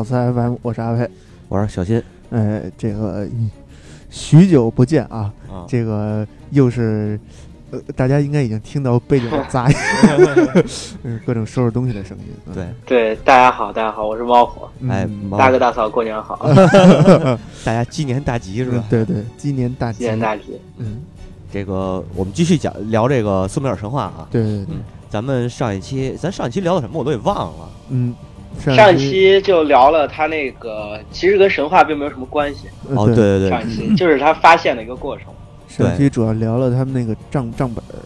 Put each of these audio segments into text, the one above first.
迎收听 Talks FM，我是阿飞。我是小新哎，这个许久不见啊，啊，这个又是呃，大家应该已经听到背景的杂音，嗯各种收拾东西的声音。嗯对，对，大家好，大家好，我是猫火，嗯哎，大哥大嫂过年好，大家鸡年大吉 是吧？嗯对对，鸡年大吉，鸡年大吉。嗯，这个我们继续讲聊这个苏美尔神话啊。对对对，咱们上一期，咱上一期聊的什么我都给忘了。嗯，上一期期就聊了他那个，其实跟神话并没有什么关系。哦，呃对对对对，上一期就是他发现的一个过程。上期主要聊了他们那个账账本儿，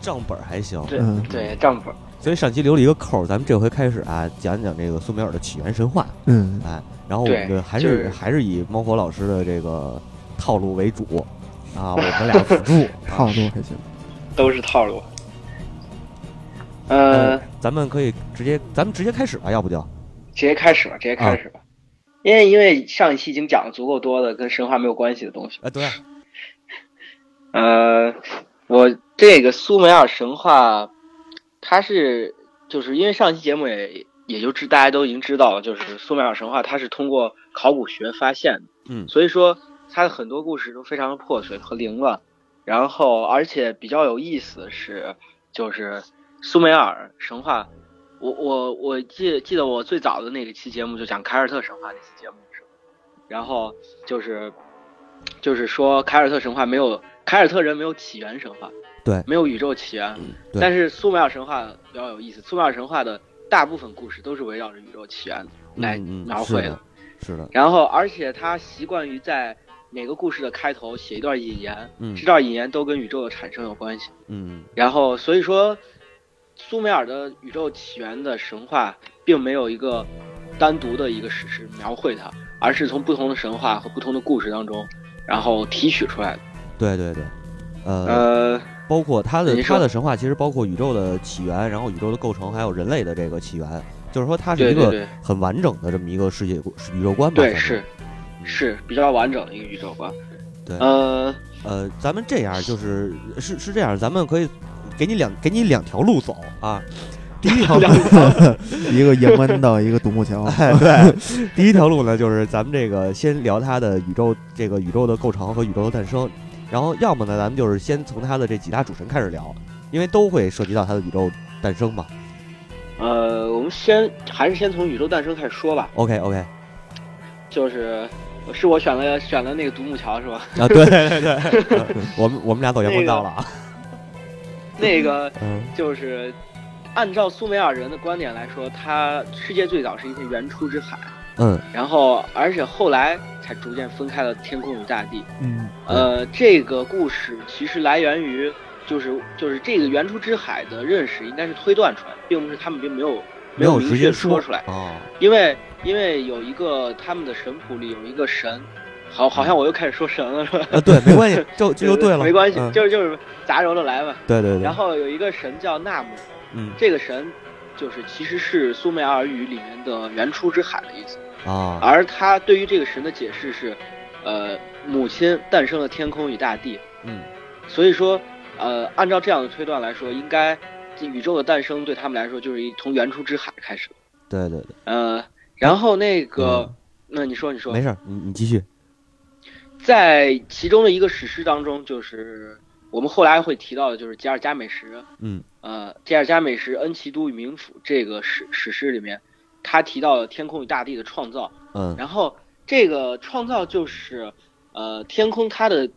账本儿还行。对嗯对，账本。所以上期留了一个扣儿，咱们这回开始啊，讲讲这个苏美尔的起源神话。嗯，哎，然后我们还就是是还是以猫火老师的这个套路为主啊，我们俩辅助套啊。路还行。都是套路。呃，咱们可以直接，咱们直接开始吧，要不就。直接开始吧，直接开始吧。因为因为上一期已经讲了足够多的跟神话没有关系的东西。啊，对，呃，我这个苏美尔神话，它是就是因为上期节目也也就知大家都已经知道了，就是苏美尔神话它是通过考古学发现的，嗯。所以说它的很多故事都非常的破碎和凌乱，然后而且比较有意思的是，就是苏美尔神话，我我我记记得我最早的那个期节目就讲凯尔特神话那期节目的时候，然后就是就是说凯尔特神话没有凯尔特人没有起源神话，对。没有宇宙起源，对。但是苏美尔神话比较有意思，苏美尔神话的大部分故事都是围绕着宇宙起源来描绘的。是的，是的，然后，而且他习惯于在每个故事的开头写一段引言，嗯。这段引言都跟宇宙的产生有关系。嗯。然后，所以说，苏美尔的宇宙起源的神话并没有一个单独的一个史诗描绘它，而是从不同的神话和不同的故事当中，然后提取出来的。对对对，呃，呃，包括它的它的神话其实包括宇宙的起源，然后宇宙的构成，还有人类的这个起源，就是说它是一个很完整的这么一个世界宇宙观吧。对，是是比较完整的一个宇宙观。对呃，呃，咱们这样就是是是这样，咱们可以给你两给你两条路走啊。第一条路，一个盐湾道，一个独木桥。哎，对，第一条路呢，就是咱们这个先聊它的宇宙这个宇宙的构成和宇宙的诞生，然后要么呢，咱们就是先从它的这几大主神开始聊，因为都会涉及到它的宇宙诞生嘛。呃，我们先还是先从宇宙诞生开始说吧。OK OK 就是是我选了选了那个独木桥是吧？啊，对对对，呃 我们我们俩走阳关道了啊。那个 嗯就是按照苏美尔人的观点来说，他世界最早是一片原初之海，嗯然后而且后来才逐渐分开了天空与大地。嗯呃，这个故事其实来源于就是就是这个原初之海的认识应该是推断出来的，并不是他们并没有没有明确说出来。哦，因为因为有一个他们的神谱里有一个神，好好像我又开始说神了是吧？啊对，没关系，就这就对了，没关系，嗯。就是就是杂糅着来吧。对对对，然后有一个神叫纳姆，嗯。这个神就是其实是苏美尔语里面的原初之海的意思，啊。而他对于这个神的解释是，呃，母亲诞生了天空与大地，嗯。所以说，呃，按照这样的推断来说，应该这宇宙的诞生对他们来说就是一从原初之海开始。对对对，呃，然后那个，那你说你说，没事，你你继续。在其中的一个史诗当中，就是我们后来会提到的，就是吉尔加美什，嗯。呃，吉尔加美什恩奇都与冥府这个史史诗里面，他提到了天空与大地的创造，嗯。然后这个创造就是，呃，天空它的，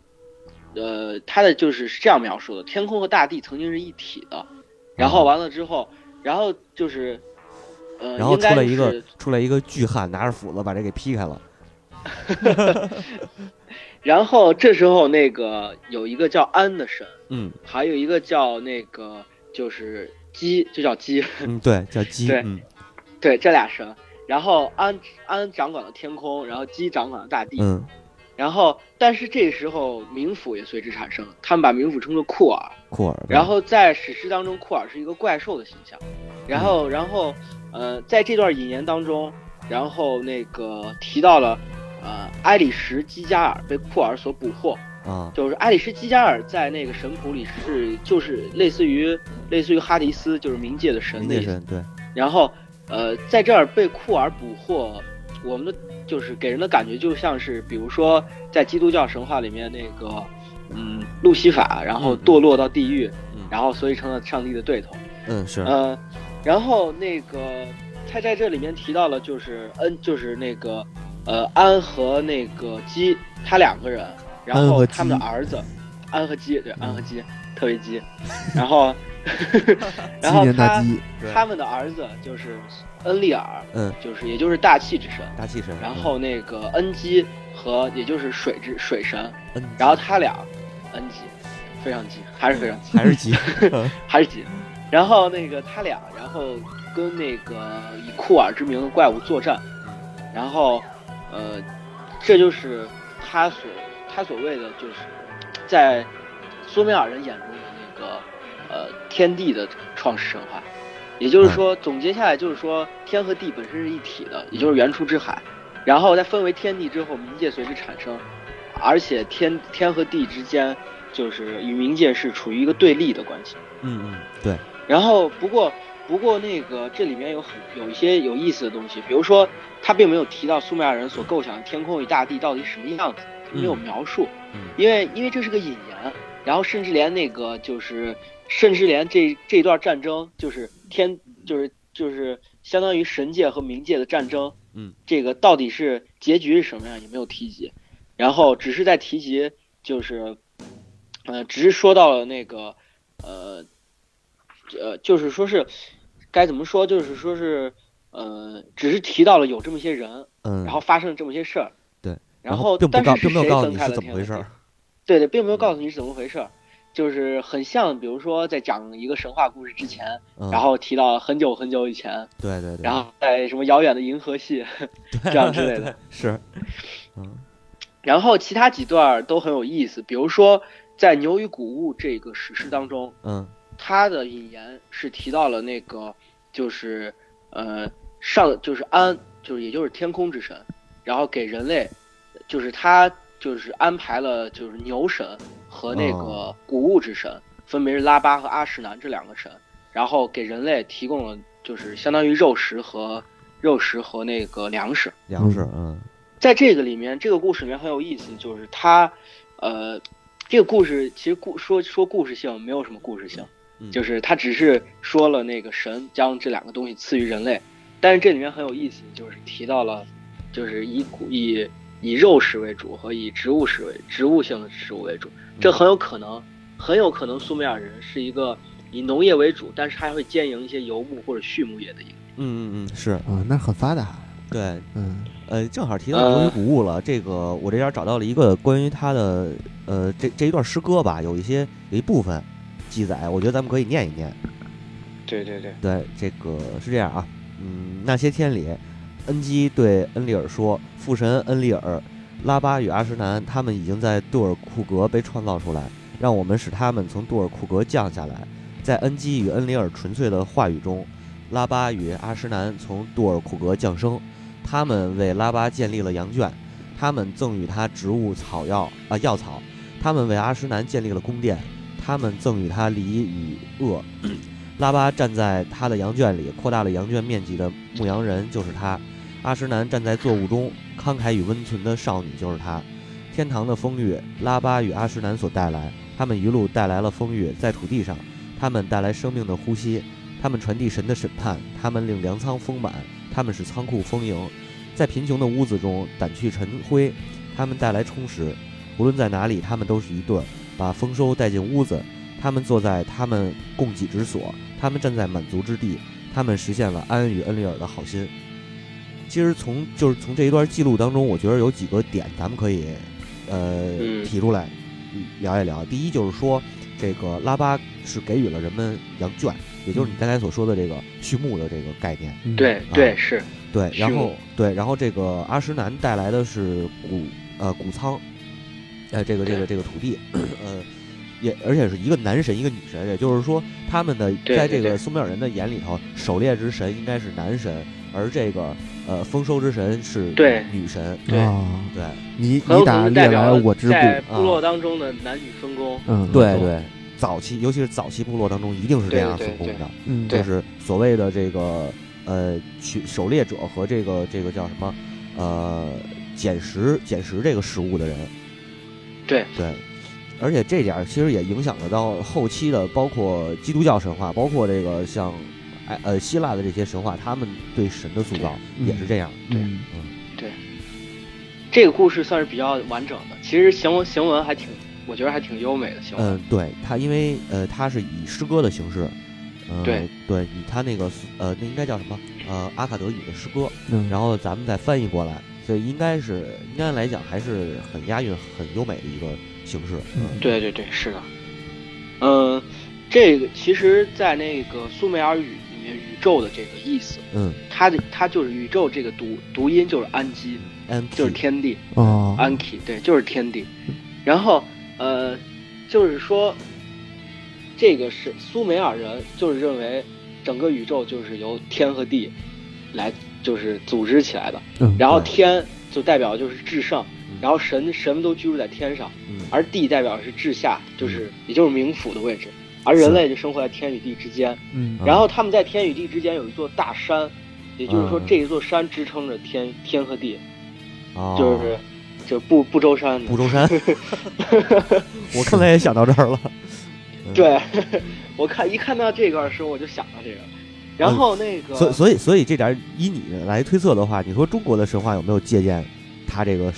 呃，它的就是是这样描述的：天空和大地曾经是一体的，然后完了之后，然后就是，呃，然后出来一个出来一个巨汉，拿着斧子把这给劈开了。然后这时候那个有一个叫安的神，嗯还有一个叫那个就是鸡，就叫鸡，嗯，对，叫鸡。对嗯对，这俩神。然后安安掌管了天空，然后鸡掌管了大地。嗯然后，但是这时候冥府也随之产生，他们把冥府称作库尔。库尔。然后在史诗当中，库尔是一个怪兽的形象。然后，然后，呃，在这段引言当中，然后那个提到了，呃，埃里什基加尔被库尔所捕获。啊就是埃里什基加尔在那个神谱里是就是类似于类似于哈迪斯，就是冥界的神对。然后，呃，在这儿被库尔捕获，我们的就是给人的感觉就像是，比如说在基督教神话里面那个，嗯，路西法，然后嗯嗯堕落到地狱，嗯然后所以成了上帝的对头。嗯是呃，然后那个他在这里面提到了，就是恩，就是那个呃安和那个基，他两个人，然后他们的儿子安和基，对，嗯安和基特别基，然后 然后他他们的儿子就是恩利尔，嗯。就是也就是大气之神，大气神，然后那个恩基和也就是水之水神，嗯然后他俩恩基非常基，还是非常基，还是鸡，还是基，然后那个他俩，然后跟那个以库尔之名的怪物作战，然后，呃，这就是他所他所谓的就是在苏美尔人眼中的那个呃天地的创世神话，也就是说总结下来就是说天和地本身是一体的，也就是原初之海，然后在分为天地之后，冥界随之产生，而且天天和地之间就是与冥界是处于一个对立的关系。嗯嗯对，然后不过不过那个这里面有很有一些有意思的东西，比如说他并没有提到苏美尔人所构想的天空与大地到底什么样子，他没有嗯描述，嗯。因为因为这是个引言，然后甚至连那个就是甚至连这这段战争就是天就是就是相当于神界和冥界的战争，嗯，这个到底是结局是什么样也没有提及，然后只是在提及就是，呃，只是说到了那个呃呃，就是说是该怎么说，就是说是呃，只是提到了有这么些人，嗯，然后发生了这么些事儿，对，然后并不告但是是并没有告诉你谁分开了是怎么回事儿？对对，并没有告诉你是怎么回事儿，就是很像，比如说在讲一个神话故事之前，嗯然后提到很久很久以前，对对对，然后在什么遥远的银河系，这样之类的是，嗯然后其他几段都很有意思，比如说在《牛与谷物》这个史诗当中，嗯它的引言是提到了那个就是呃上就是安就是也就是天空之神，然后给人类就是他就是安排了就是牛神和那个哦。谷物之神，分别是拉巴和阿什南这两个神，然后给人类提供了就是相当于肉食和肉食和那个粮食。粮食，嗯。在这个里面，这个故事里面很有意思，就是他，呃，这个故事其实故说说故事性没有什么故事性，嗯就是他只是说了那个神将这两个东西赐予人类，但是这里面很有意思，就是提到了，就是以谷以以肉食为主和以植物食为植物性的食物为主，这很有可能，很有可能苏美尔人是一个以农业为主，但是还会兼营一些游牧或者畜牧业的一个。嗯嗯嗯是，啊，那很发达，对，嗯。呃，正好提到牛与谷物了，这个我这边找到了一个关于他的呃这这一段诗歌吧，有一些有一部分记载，我觉得咱们可以念一念。对对对，对，这个是这样啊，嗯，那些天里，恩基对恩利尔说：“父神恩利尔、拉巴与阿什南，他们已经在杜尔库格被创造出来，让我们使他们从杜尔库格降下来。在恩基与恩里尔纯粹的话语中，拉巴与阿什南从杜尔库格降生，他们为拉巴建立了羊圈，他们赠予他植物草药啊、药草，他们为阿什南建立了宫殿，他们赠予他梨与恶。”拉巴站在他的羊圈里，扩大了羊圈面积的牧羊人就是他；阿什南站在作物中，慷慨与温存的少女就是他。天堂的风雨，拉巴与阿什南所带来，他们一路带来了风雨，在土地上，他们带来生命的呼吸，他们传递神的审判，他们令粮仓丰满，他们使仓库丰盈，在贫穷的屋子中掸去尘灰，他们带来充实。无论在哪里，他们都是一对，把丰收带进屋子。他们坐在他们供给之所，他们站在满足之地，他们实现了安与恩利尔的好心。其实从就是从这一段记录当中，我觉得有几个点咱们可以呃、嗯提出来嗯聊一聊。第一就是说，这个拉巴是给予了人们羊圈，也就是你刚才所说的这个畜牧的这个概念。嗯对对是，对，然后对，然后这个阿什南带来的是谷呃谷仓，呃这个这个这个土地，呃也而且是一个男神一个女神，也就是说他们的在这个苏美尔人的眼里头，狩猎之神应该是男神，而这个呃丰收之神是女神，对啊，对你你打猎来我之在，部落当中的男女分工。嗯，对对，早期尤其是早期部落当中一定是这样分工的，嗯，就是所谓的这个呃去狩猎者和这个这个叫什么呃捡食捡食这个食物的人。对对，而且这点儿其实也影响了到后期的，包括基督教神话，包括这个像哎呃希腊的这些神话，他们对神的塑造也是这样。对嗯对这个故事算是比较完整的。其实行文行文还挺，我觉得还挺优美的行文。嗯，对，它因为呃，它是以诗歌的形式，呃、对对，以它那个呃，那应该叫什么呃阿卡德语的诗歌，嗯，然后咱们再翻译过来，所以应该是应该来讲还是很押韵、很优美的一个形式。嗯对对对，是的。嗯，这个其实，在那个苏美尔语里面，宇宙的这个意思，嗯它的它就是宇宙这个读读音就是安基，安就是天地。哦，安基对，就是天地。然后呃，就是说，这个是苏美尔人就是认为整个宇宙就是由天和地来就是组织起来的，嗯然后天就代表就是至上嗯，然后神神们都居住在天上，嗯。而地代表是至下，就是也就是冥府的位置，而人类就生活在天与地之间。嗯。啊然后他们在天与地之间有一座大山，也就是说嗯。这一座山支撑着天天和地，哦。就是就不不周山不周山，我刚才也想到这儿了。嗯对，我看一看到这段的时候，我就想到这个。然后那个，所以所以所以这点儿以你来推测的话，你说中国的神话有没有借鉴他这个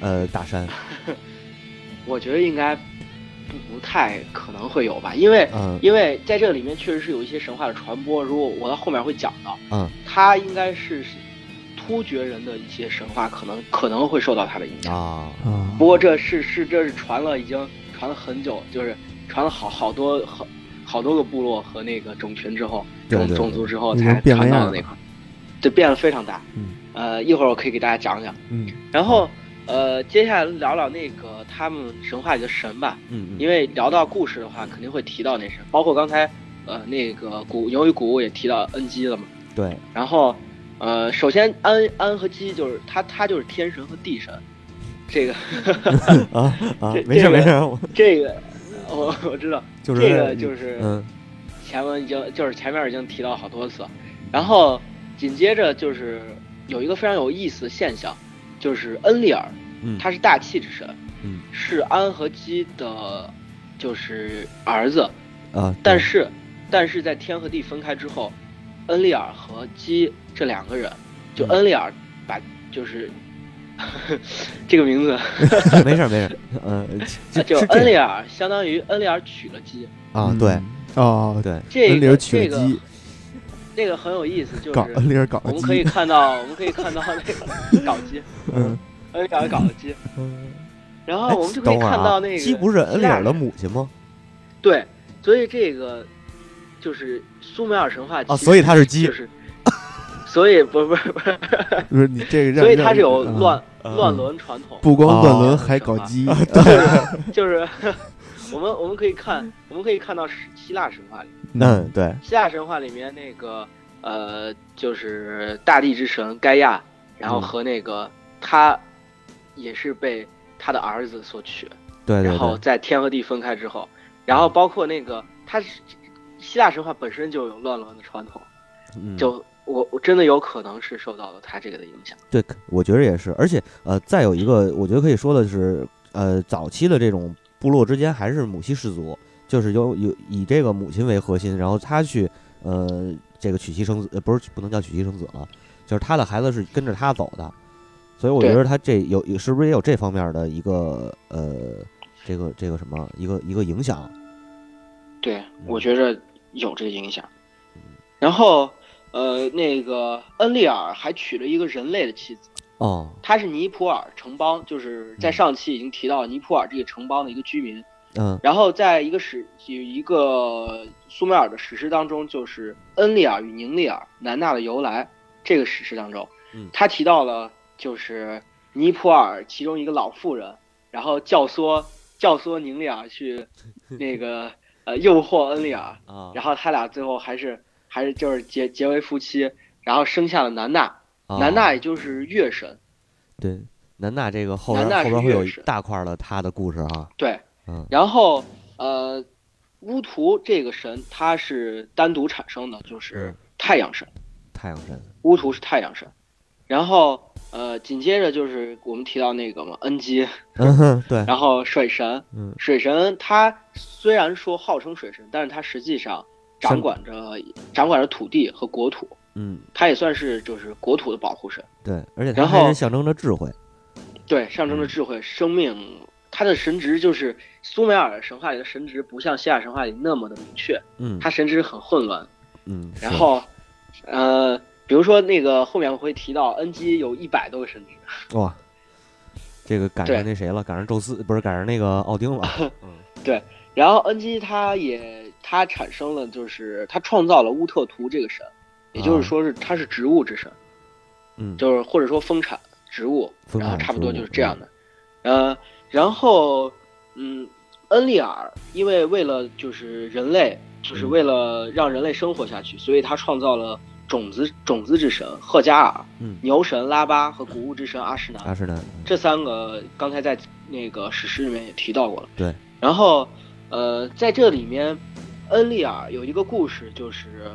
呃大山？我觉得应该不不太可能会有吧，因为、嗯因为在这里面确实是有一些神话的传播，如果我到后面会讲到，嗯它应该是突厥人的一些神话，可能可能会受到他的影响。啊啊，不过这是是这是传了已经传了很久，就是传了好好多好好多个部落和那个种群之后，种种族之后才传到的那块儿，这变得非常大。嗯呃，一会儿我可以给大家讲讲。嗯然后呃，接下来聊聊那个他们神话里的神吧，嗯嗯因为聊到故事的话，肯定会提到那神，包括刚才呃那个古由于古物也提到恩基了嘛。对然后呃，首先安安和基就是他他就是天神和地神，这个 啊啊这，没事没事，我这个我我知道，就是这个就是嗯前文已经就是前面已经提到好多次，然后紧接着就是有一个非常有意思的现象，就是恩利尔，嗯他是大气之神，嗯是安和基的，就是儿子，啊，但是但是在天和地分开之后，恩利尔和基这两个人，就嗯。恩利尔把就是 这个名字，没事没事，嗯，这 就是恩利尔相当于恩利尔娶了基，啊，对嗯哦，对，这个恩里尔取这个了鸡，这个很有意思，就搞是恩里尔搞了我们可以鸡，看到，我们可以看到那个 搞基，嗯。恩利尔搞了基，然后我们就可以看到那个鸡不是恩里尔的母亲吗？对，所以这个就是苏美尔神话哦其实所以它是鸡就是，所以不不不是，不是你这个 让，所以它是有乱嗯。乱伦传统，不光乱伦哦。还搞鸡，就是我们我们可以看我们可以看到希希腊神话里，嗯，对，希腊神话里面那个呃就是大地之神盖亚，然后嗯。和那个他也是被他的儿子所娶，对对然后，在天和地分开之后，然后包括那个他是希腊神话本身就有乱伦的传统，嗯。就我我真的有可能是受到了他这个的影响。对，我觉得也是，而且呃，再有一个，我觉得可以说的是，呃，早期的这种部落之间还是母系氏族，就是有有以这个母亲为核心，然后他去呃这个娶妻生子，呃不是不能叫娶妻生子了，就是他的孩子是跟着他走的，所以我觉对得他这有有是不是也有这方面的一个呃这个这个什么一个一个影响？对，我觉着有这个影响。然后呃，那个恩利尔还娶了一个人类的妻子，哦，他是尼泊尔城邦，就是在上期已经提到尼泊尔这个城邦的一个居民。嗯。然后在一个史有一个苏美尔的史诗当中，就是恩利尔与宁利尔南纳的由来这个史诗当中嗯，他提到了就是尼泊尔其中一个老妇人，然后教唆教唆宁利尔去那个呃诱惑恩利尔，啊，然后他俩最后还是还是就是结结为夫妻，然后生下了南纳，啊。南大也就是月神，对南大这个后边后边会有一大块儿的他的故事啊，对，嗯。然后呃，乌图这个神他是单独产生的，就是嗯。太阳神。太阳神，乌图是太阳神，然后呃紧接着就是我们提到那个嘛恩基，嗯，对，然后水神，嗯。水神他虽然说号称水神，但是他实际上掌管着掌管着土地和国土，嗯他也算是就是国土的保护神。对，而且它然后还是象征着智慧，对，象征着嗯智慧、生命。他的神职就是苏美尔神话里的神职，不像希腊神话里那么的明确，嗯他神职很混乱。嗯，然后，呃，比如说那个后面我会提到，恩基有一百多个神职。哇，这个赶上那谁了？赶上宙斯不是赶上那个奥丁了？嗯然后恩基他也他产生了，就是他创造了乌特图这个神，也就是说是它是植物之神，嗯，就是或者说丰产植物，然后差不多就是这样的。呃，然后嗯，恩利尔因为为了就是人类，就是嗯为了让人类生活下去，所以他创造了种子种子之神赫加尔、嗯，牛神拉巴和谷物之神阿什南。阿什南，这三个刚才在那个史诗里面也提到过了。对，然后呃，在这里面，恩利尔有一个故事，就是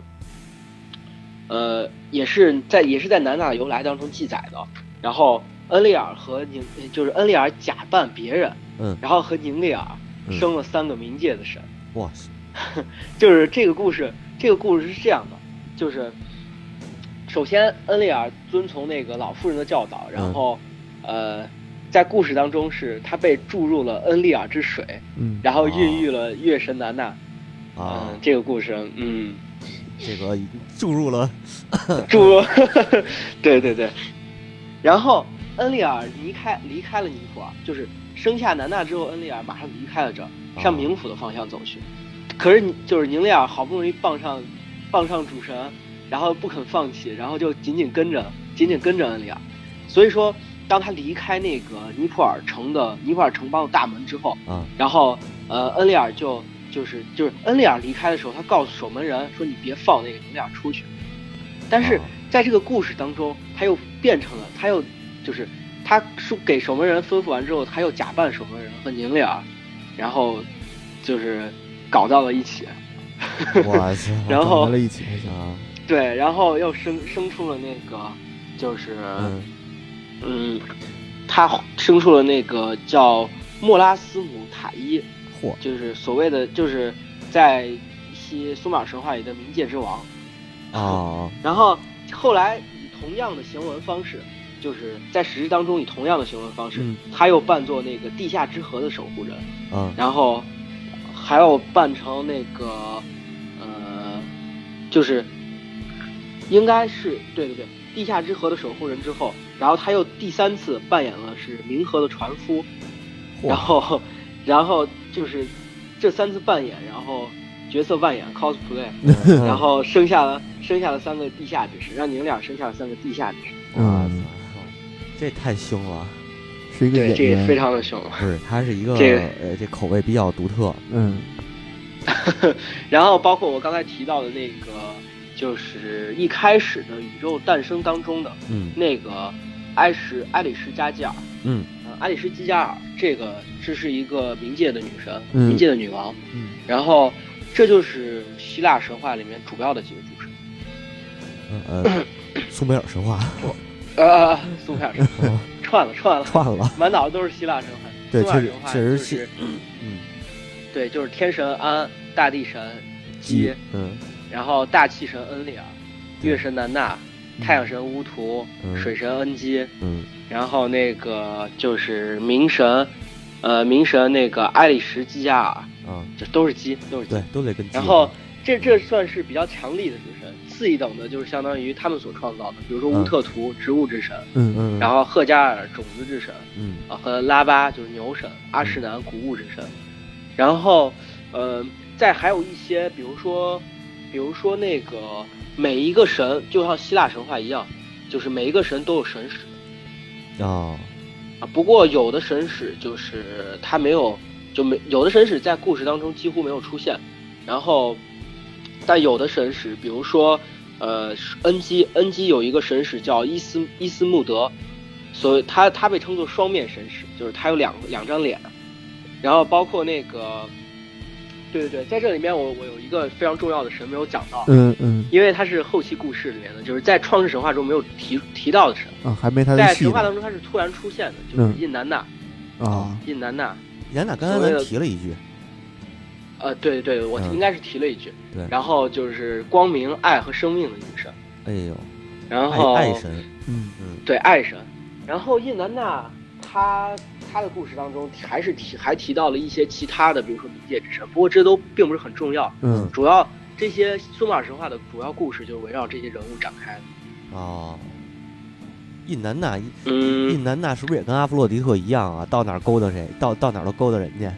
呃，也是在也是在南娜的由来当中记载的。然后恩利尔和宁就是恩利尔假扮别人，嗯。然后和宁利尔嗯。生了三个冥界的神。哇塞，就是这个故事，这个故事是这样的，就是首先恩利尔遵从那个老妇人的教导，然后、呃，在故事当中是他被注入了恩利尔之水，嗯，然后孕育了月神南娜。啊。嗯，，这个故事，嗯，这个已 经注入了，注入，对对对，然后恩利尔离开离开了尼泊尔，就是生下南娜之后，恩利尔马上离开了这儿，向哦冥府的方向走去。可是你就是宁利尔好不容易傍上傍上主神，然后不肯放弃，然后就紧紧跟着紧紧跟着恩利尔。所以说，当他离开那个尼泊尔城的尼泊尔城邦的大门之后，嗯然后呃恩利尔就就是就是恩利尔离开的时候，他告诉守门人说你别放那个宁利尔出去。但是哦在这个故事当中，他又变成了他又就是他说给守门人吩咐完之后，他又假扮守门人和宁利尔，然后就是搞到了一起。哇 塞，然后长在了一起，啊，对，然后又生生出了那个，就是嗯嗯，他生出了那个叫莫拉斯姆塔伊，嚯，就是所谓的就是在一些苏美尔神话里的冥界之王。啊，然后后来以同样的行文方式，就是在史诗当中以同样的行文方式，嗯他又扮作那个地下之河的守护人，嗯。然后还要扮成那个呃，就是应该是对对对，地下之河的守护人之后，然后他又第三次扮演了是冥河的船夫，然后然后就是这三次扮演，然后角色扮演 cosplay，嗯然后生下了生下了三个地下之神，让你们俩生下了三个地下之神，哇嗯塞，这太凶了。是一个这也非，常的凶。不是，他是一个这个呃，这口味比较独特。嗯 然后包括我刚才提到的那个，就是一开始的宇宙诞生当中的嗯那个埃什埃里什加基尔，嗯呃，埃里什基加尔这个这是一个冥界的女神，嗯。冥界的女王，嗯。然后这就是希腊神话里面主要的几个主神，呃呃，苏美尔神话。呃，苏美尔神话哦。串 了串了，串了。满脑子都是希腊神话。对，确实确实就是是嗯对，就是天神安、大地神基，嗯。然后大气神恩利尔、月神南娜、太阳神乌图、嗯水神恩基，嗯。然后那个就是冥神，呃，冥神那个埃里什基加尔，嗯，这都是鸡，都是基对。，都得跟。然后这这算是比较强力的主神，次一等的就是相当于他们所创造的，比如说乌特图、植物之神，嗯嗯，然后赫加尔种子之神，嗯啊和拉巴就是牛神，阿什南谷物之神，然后呃再还有一些，比如说比如说那个每一个神就像希腊神话一样，就是每一个神都有神使啊啊，不过有的神使就是他没有就没有的神使在故事当中几乎没有出现，然后但有的神使，比如说呃恩基恩基有一个神使叫伊斯伊斯穆德，所以他他被称作双面神使，就是他有两两张脸，然后包括那个对对对，在这里面我我有一个非常重要的神没有讲到，嗯嗯。因为它是后期故事里面的，就是在创世神话中没有提提到的神，啊，还没他的在神话当中他是突然出现的，就是嗯。印南娜，啊，印南娜。严娜刚才咱提了一句，呃，对对对，我嗯。应该是提了一句，对。然后就是光明、爱和生命的女神，哎呦，然后爱爱神，嗯。嗯。对爱神，然后印南娜她她的故事当中还是提还提到了一些其他的，比如说冥界之神，不过这都并不是很重要，嗯主要这些苏美尔神话的主要故事就是围绕这些人物展开的。哦，印南娜，嗯印，南娜是不是也跟阿弗洛狄特一样啊？到哪儿勾搭谁，到到哪儿都勾搭人家。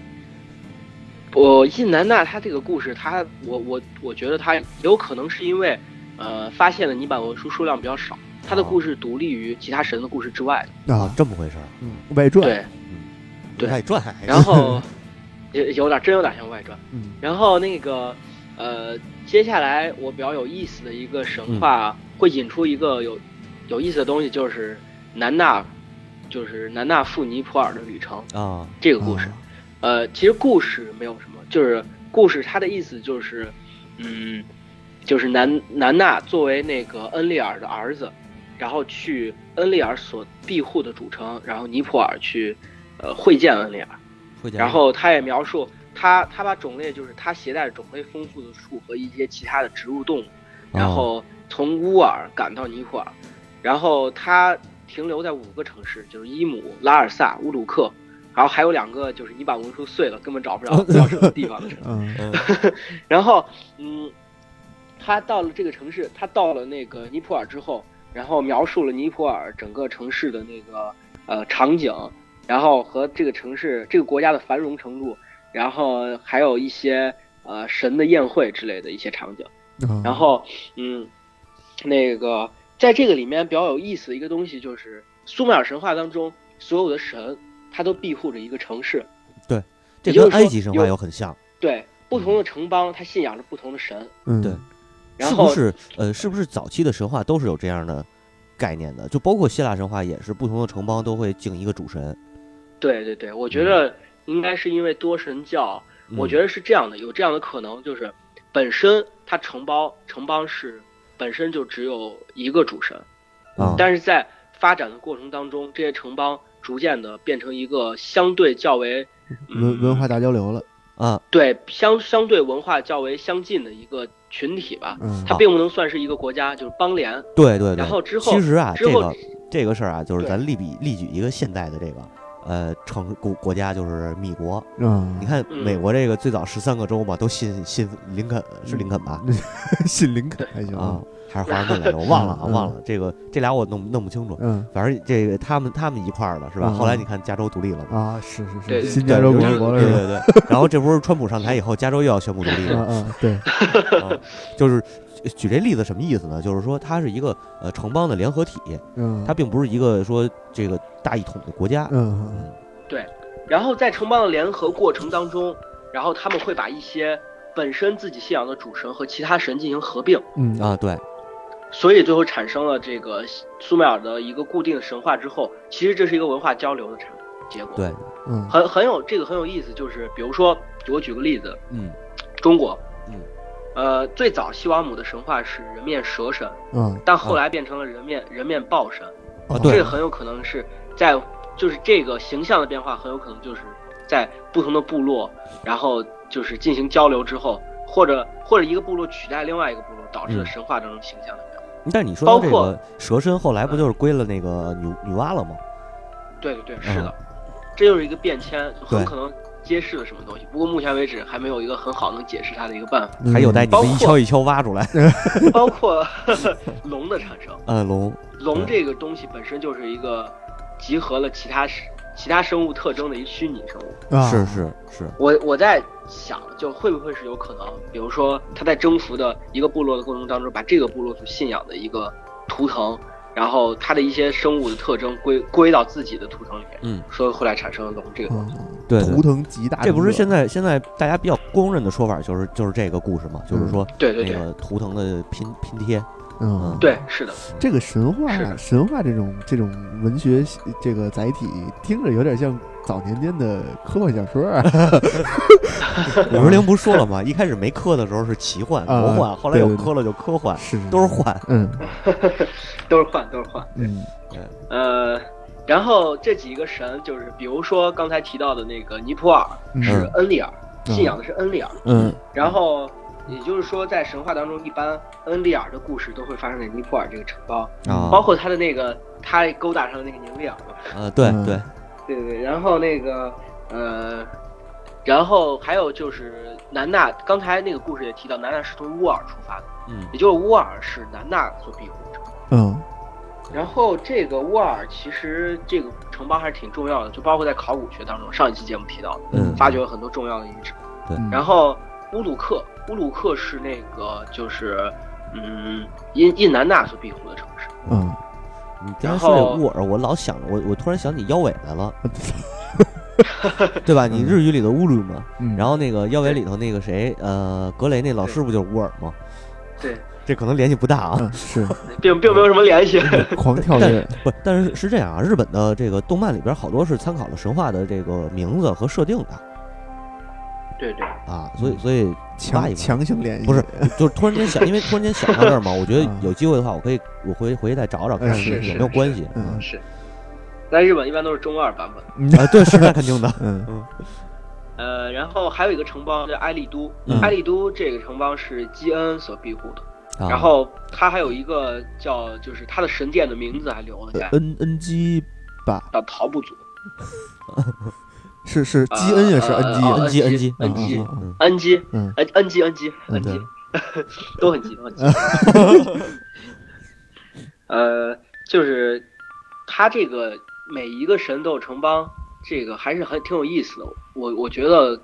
我印南娜她这个故事，她我我我觉得她有可能是因为呃发现了泥板文书数量比较少，他的哦故事独立于其他神的故事之外的。啊，这么回事儿。嗯，外传，对，对外传 然后 有有点真有点像外传。嗯然后那个呃，接下来我比较有意思的一个神话，会引出一个有有意思的东西，就是南纳，就是南纳赴尼泊尔的旅程啊，这个故事。啊呃，其实故事没有什么，就是故事它的意思就是，嗯，就是南南纳作为那个恩利尔的儿子，然后去恩利尔所庇护的主城，然后尼泊尔去，呃，会见恩利尔。然后他也描述他他把种类就是他携带种类丰富的树和一些其他的植物动物，然后从乌尔赶到尼泊尔，然后他停留在五个城市，就是伊姆、拉尔萨、乌鲁克，然后还有两个就是你把文书碎了，根本找不着 叫什么地方的城市。嗯。嗯。然后，嗯，他到了这个城市，他到了那个尼泊尔之后，然后描述了尼泊尔整个城市的那个呃场景，然后和这个城市、这个国家的繁荣程度，然后还有一些呃神的宴会之类的一些场景。啊然后，嗯，那个在这个里面比较有意思的一个东西就是苏美尔神话当中所有的神，他都庇护着一个城市。对这跟埃及神话有有很像，对，不同的城邦，他信仰着不同的神。嗯对然后是不是？呃，是不是早期的神话都是有这样的概念的？就包括希腊神话也是，不同的城邦都会敬一个主神。对对对，我觉得应该是因为多神教，我觉得得是这样的，有这样的可能，就是本身它城邦城邦是本身就只有一个主神，啊，但是在发展的过程当中，这些城邦逐渐的变成一个相对较为文文化大交流了，啊，对相相对文化较为相近的一个群体吧。嗯它并不能算是一个国家，就是邦联。对对对。然后之后其实啊，这个这个事儿啊，就是咱例比例举一个现代的这个呃城国国家，就是米国。嗯，你看嗯美国这个最早十三个州嘛，都信信林肯，是林肯吧？信林肯还行啊，还是华盛顿来着？我忘了啊，嗯忘了这个这俩我弄弄不清楚。嗯反正这个他们他们一块儿的是吧？嗯后来你看加州独立了嘛？啊，是是是，新加州共和国了对？对对。然后这不是川普上台以后，加州又要宣布独立了。啊啊，对，啊就是举这例子什么意思呢？就是说它是一个呃城邦的联合体，嗯，它并不是一个说这个大一统的国家。嗯对，然后在城邦的联合过程当中，然后他们会把一些本身自己信仰的主神和其他神进行合并，嗯啊，对，所以最后产生了这个苏美尔的一个固定的神话之后，其实这是一个文化交流的产结果。对，嗯很很有这个很有意思，就是比如说我举个例子，嗯中国，嗯，呃，最早西王母的神话是人面蛇神，嗯但后来变成了人面人面豹神，啊对。这个很有可能是在就是这个形象的变化，很有可能就是在不同的部落，然后就是进行交流之后，或者或者一个部落取代另外一个部落，导致了嗯。神话当中形象的变化。但是你说包括蛇身，后来不就是归了那个女女娲了吗？对对对，是的，嗯。这就是一个变迁，很可能揭示了什么东西。不过目前为止还没有一个很好能解释它的一个办法，嗯还有待你们一敲一敲挖出来。包括龙的产生。嗯，龙，龙这个东西本身就是一个集合了其他其他生物特征的一个虚拟生物。啊是是是，我我在想，就会不会是有可能，比如说他在征服的一个部落的过程当中，把这个部落所信仰的一个图腾，然后它的一些生物的特征归归到自己的图腾里面，嗯，所以后来产生了龙这个东西。嗯。对对。图腾极大，这不是现在现在大家比较公认的说法，就是就是这个故事嘛，就是说那对对。对个图腾的拼拼贴。嗯。对，是的，这个神话是神话这种这种文学这个载体，听着有点像早年间的科幻小说啊。五十铃不是说了吗？一开始没磕的时候是奇幻、啊魔幻，后来有磕了就科幻，是都是幻。嗯 都是幻，都是幻。嗯呃，然后这几个神就是，比如说刚才提到的那个尼普尔嗯是恩利尔，嗯信仰的是恩利尔。嗯然后也就是说，在神话当中，一般恩利尔的故事都会发生在尼普尔这个城邦，啊包括他的那个他勾搭上的那个宁利尔嘛。呃，对嗯对，对对对，然后那个呃，然后还有就是南纳，刚才那个故事也提到，南纳是从乌尔出发的，嗯也就是乌尔是南纳所庇护的城。嗯然后这个乌尔其实这个城邦还是挺重要的，就包括在考古学当中，上一期节目提到的，嗯发掘了很多重要的遗址。嗯，然后乌鲁克，乌鲁克是那个就是嗯印印南纳所庇护的城市。嗯你刚才说然后这乌尔，我老想着我，我突然想起腰尾来了，对吧？你日语里的乌鲁嘛，嗯，然后那个腰尾里头那个谁，呃，格雷那老师不就是乌尔吗？对，这可能联系不大啊。嗯 是并并没有什么联系。狂跳但跃，不，但是是这样啊，日本的这个动漫里边好多是参考了神话的这个名字和设定的对对，啊，所以所以强强行联系，不是，就是突然间想，因为突然间想到这儿嘛，我觉得嗯有机会的话，我可以我回回去再找找看是有没有关系。嗯是。在日本一般都是中二版本。嗯啊，对，是那肯定的。嗯嗯呃，然后还有一个城邦叫埃利都，嗯埃利都这个城邦是基恩所庇护的。啊然后它还有一个叫，就是它的神殿的名字还留了下来，，N N G 吧，叫陶部族。是是基恩也是呃 N G 呃 N G N G N G 嗯嗯恩基嗯恩恩基恩基嗯恩基对，都很基都很基。呃，就是它这个每一个神都有城邦，这个还是很挺有意思的。我我觉得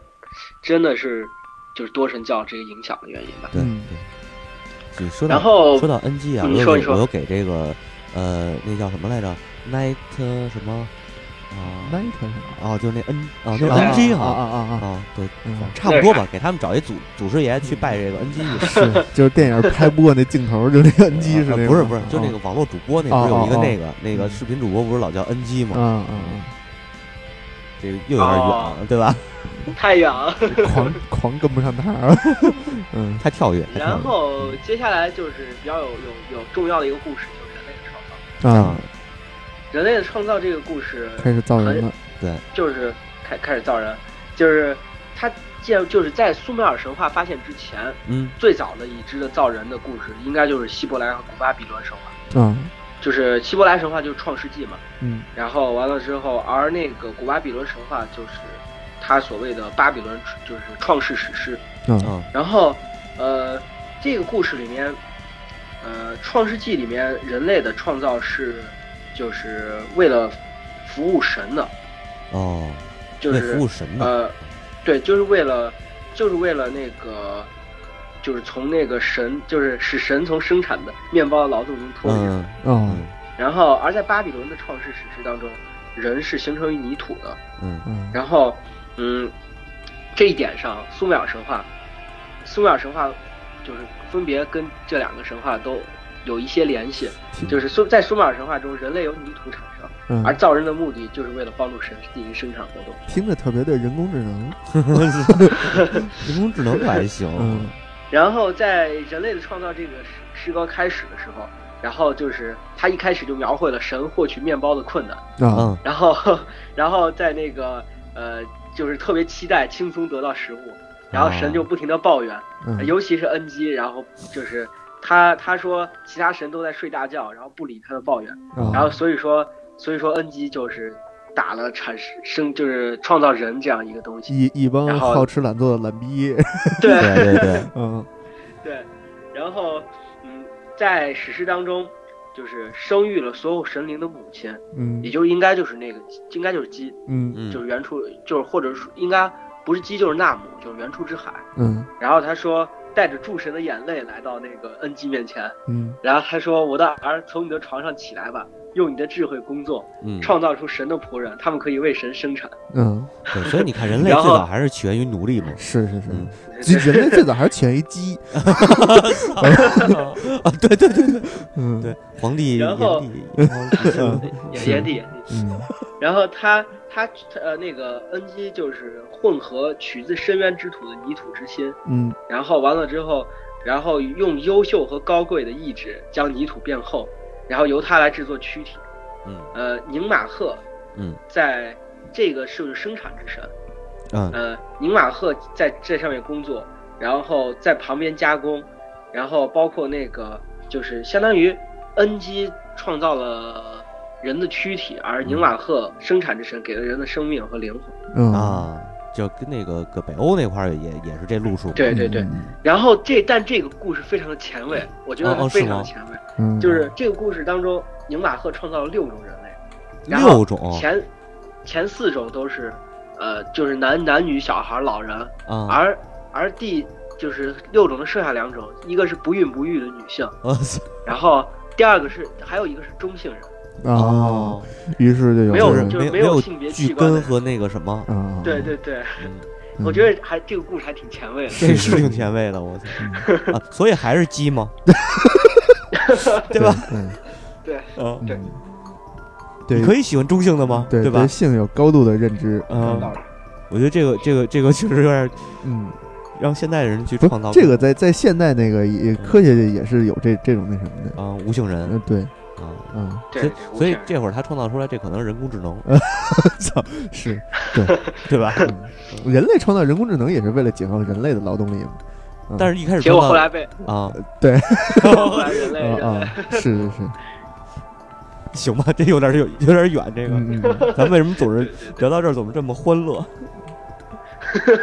真的是就是多神教这个影响的原因吧。对嗯对。就说到然后说到 NG 啊，我有嗯你说你说我有给这个呃那叫什么来着？Night 什么啊？，Night 哦，就是那 N 啊，就是啊 NG 啊哈。啊啊啊，啊，对，嗯。差不多吧，给他们找一祖祖师爷去拜这个 NG。是就是电影拍播那镜头，就那个 N G 是那个，呃不是不是，就那哦个网络主播那不是有一个哦哦那个那个视频主播不是老叫 NG 吗？嗯嗯这个又有点远了，对吧？太远了。嗯，狂狂跟不上趟儿，嗯。太跳跃，然。后接下来就是比较有有有重要的一个故事，就是人类的创造。啊，人类的创造这个故事，开始造人了，对就是开开始造人，就是他建就是在苏美尔神话发现之前，嗯最早的已知的造人的故事，应该就是希伯来和古巴比伦神话。嗯，就是希伯来神话就是创世纪嘛，嗯然后完了之后，而那个古巴比伦神话就是他所谓的巴比伦就是创世史诗。啊啊然后，呃，这个故事里面，呃，《创世纪》里面人类的创造是，就是为了服务神的，哦，就是服务神的。呃，对，就是为了，就是为了那个，就是从那个神，就是使神从生产的面包的劳动中脱离。嗯哦嗯然后，而在巴比伦的创世史诗当中，人是形成于泥土的。嗯嗯然后，嗯，这一点上，苏美尔神话，苏美尔神话就是分别跟这两个神话都有一些联系。就是苏在苏美尔神话中，人类由泥土产生，嗯而，造人的目的就是为了帮助神进行生产活动。听着特别的人工智能，人工智能还行。嗯然后在人类的创造这个诗诗歌开始的时候，然后就是他一开始就描绘了神获取面包的困难，然后然后在那个呃就是特别期待轻松得到食物，然后神就不停的抱怨，嗯尤其是恩基，然后就是他他说其他神都在睡大觉，然后不理他的抱怨，啊然后所以说所以说恩基就是打了产生就是创造人这样一个东西，一一帮好吃懒做的懒逼，对对对对，嗯。对，然后嗯，在史诗当中，就是生育了所有神灵的母亲，嗯。也就应该就是那个应该就是鸡，嗯。嗯。就是原初就是或者说应该不是鸡就是纳姆，就是原初之海。嗯。然后他说带着诸神的眼泪来到那个恩基面前，嗯。然后他说我的儿从你的床上起来吧，用你的智慧工作，嗯，创造出神的仆人，他们可以为神生产。嗯，对，所以你看，人类最早还是起源于奴隶嘛。是是嗯。是，人类最早还是起源于鸡，啊，对对对对。嗯，对，皇帝炎然后炎帝。嗯然后他他呃那个恩基就是混合取自深渊之土的泥土之心，嗯然后完了之后，然后用优秀和高贵的意志将泥土变厚，然后由他来制作躯体。嗯呃，宁马赫嗯在这个是生产之神，嗯呃，宁马赫在这上面工作，然后在旁边加工，然后包括那个就是相当于恩基创造了人的躯体，而宁瓦赫生产之神给了人的生命和灵魂。嗯啊，就跟那个搁北欧那块儿也也是这路数。对对对，嗯然后这但这个故事非常的前卫，我觉得非常的前卫。嗯，就是这个故事当中，宁瓦赫创造了六种人类，然后六种前前四种都是呃就是男男女小孩老人，啊，而而第就是六种的剩下两种，一个是不孕不育的女性，然后第二个是还有一个是中性人，啊，于是就有没有人就是没有没有性别剧器官和那个什么，啊，对对对，我觉得还这个故事还挺前卫的。这是挺前卫的，我操嗯 啊！所以还是鸡吗？对吧？嗯对，嗯，对嗯。对，你可以喜欢中性的吗？对吧？对？性有高度的认知，嗯，我觉得这个这个这个确实有点嗯，让现代人去不创造这个在在现代那个也科学界也是有这这种那什么的，啊无性人。嗯，对，啊，嗯，对所以所以这会儿他创造出来这可能是人工智能，操，是，对对吧？嗯人类创造人工智能也是为了解放人类的劳动力嘛，嗯但是一开始结果后来被啊，对，后来人类人类啊啊，是是是，行吧，这有点有有点远，这个咱为什么总是聊到这儿怎么这么欢乐？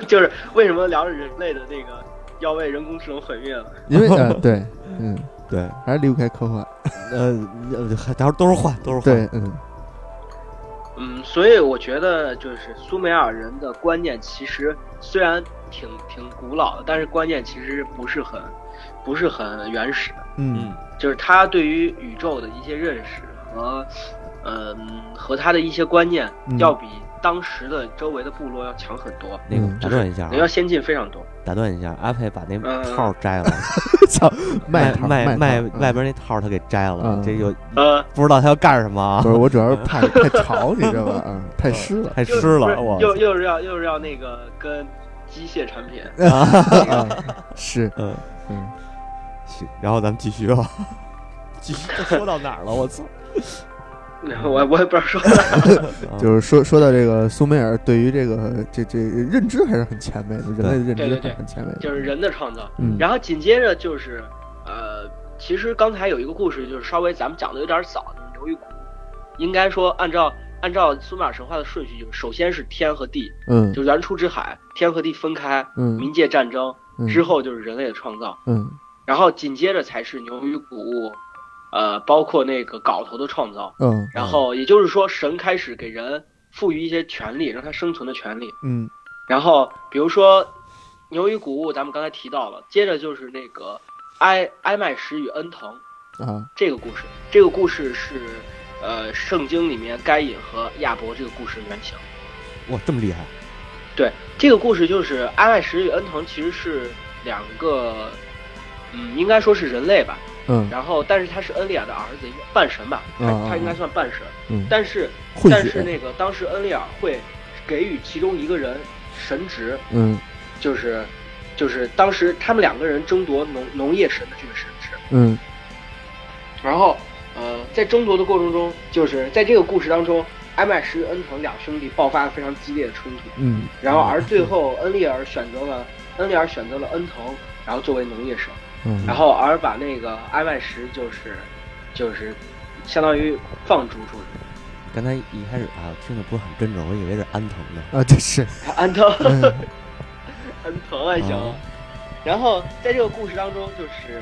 就是为什么聊着人类的那个要为人工智能毁灭了？因为呃对，嗯，对，还是离不开科幻，呃，呃还到时候都是幻，都是幻，对，嗯。嗯，所以我觉得就是苏美尔人的观念其实虽然挺挺古老的，但是观念其实不是很不是很原始的，嗯。嗯。就是他对于宇宙的一些认识和嗯和他的一些观念嗯。要比当时的周围的部落要强很多，那个嗯打断一下啊，要先进非常多。打断一下，阿佩把那嗯。套摘了，操，卖套卖卖外边那套他给摘了嗯，这就呃，不知道他要干什么啊。不？是，我主要是 怕太潮，你知道吧？啊，太湿了。太湿了，我又又是要又是要那个跟机械产品，啊，是，嗯。嗯，行，然后咱们继续吧，继续都说到哪儿了？我操！我我也不知道说哪。啊 就是说说到这个苏美尔对于这个这这认知还是很前卫的，人类的认知对很前卫的，就是人的创造。嗯然后紧接着就是，呃，其实刚才有一个故事，就是稍微咱们讲的有点早，就是牛与谷。应该说，按照按照苏美尔神话的顺序，就是首先是天和地，嗯就是原初之海，天和地分开，嗯冥界战争嗯之后就是人类的创造，嗯然后紧接着才是牛与谷物，呃，包括那个镐头的创造。嗯然后也就是说，神开始给人赋予一些权利，让他生存的权利。嗯然后比如说牛与谷物，咱们刚才提到了，接着就是那个埃埃麦什与恩腾啊这个故事，这个故事是呃圣经里面该隐和亚伯这个故事的原型。哇，这么厉害！对，这个故事就是埃麦什与恩腾其实是两个，嗯，应该说是人类吧。嗯。然后，但是他是恩利尔的儿子，半神吧，他他应该算半神。嗯，但是但是那个当时恩利尔会给予其中一个人神职，嗯。就是就是当时他们两个人争夺农农业神的这个神职，嗯。然后呃在争夺的过程中，就是在这个故事当中，埃麦什与恩腾两兄弟爆发了非常激烈的冲突，嗯，然后而最后恩利尔选择了恩利尔选择了恩腾，然后作为农业神，嗯，然后而把那个埃麦什就是就是相当于放逐出去，刚才一开始啊，听着不是很真诚，我以为是安藤呢。啊，这是，安腾 嗯。恩腾还行。啊然后在这个故事当中，就是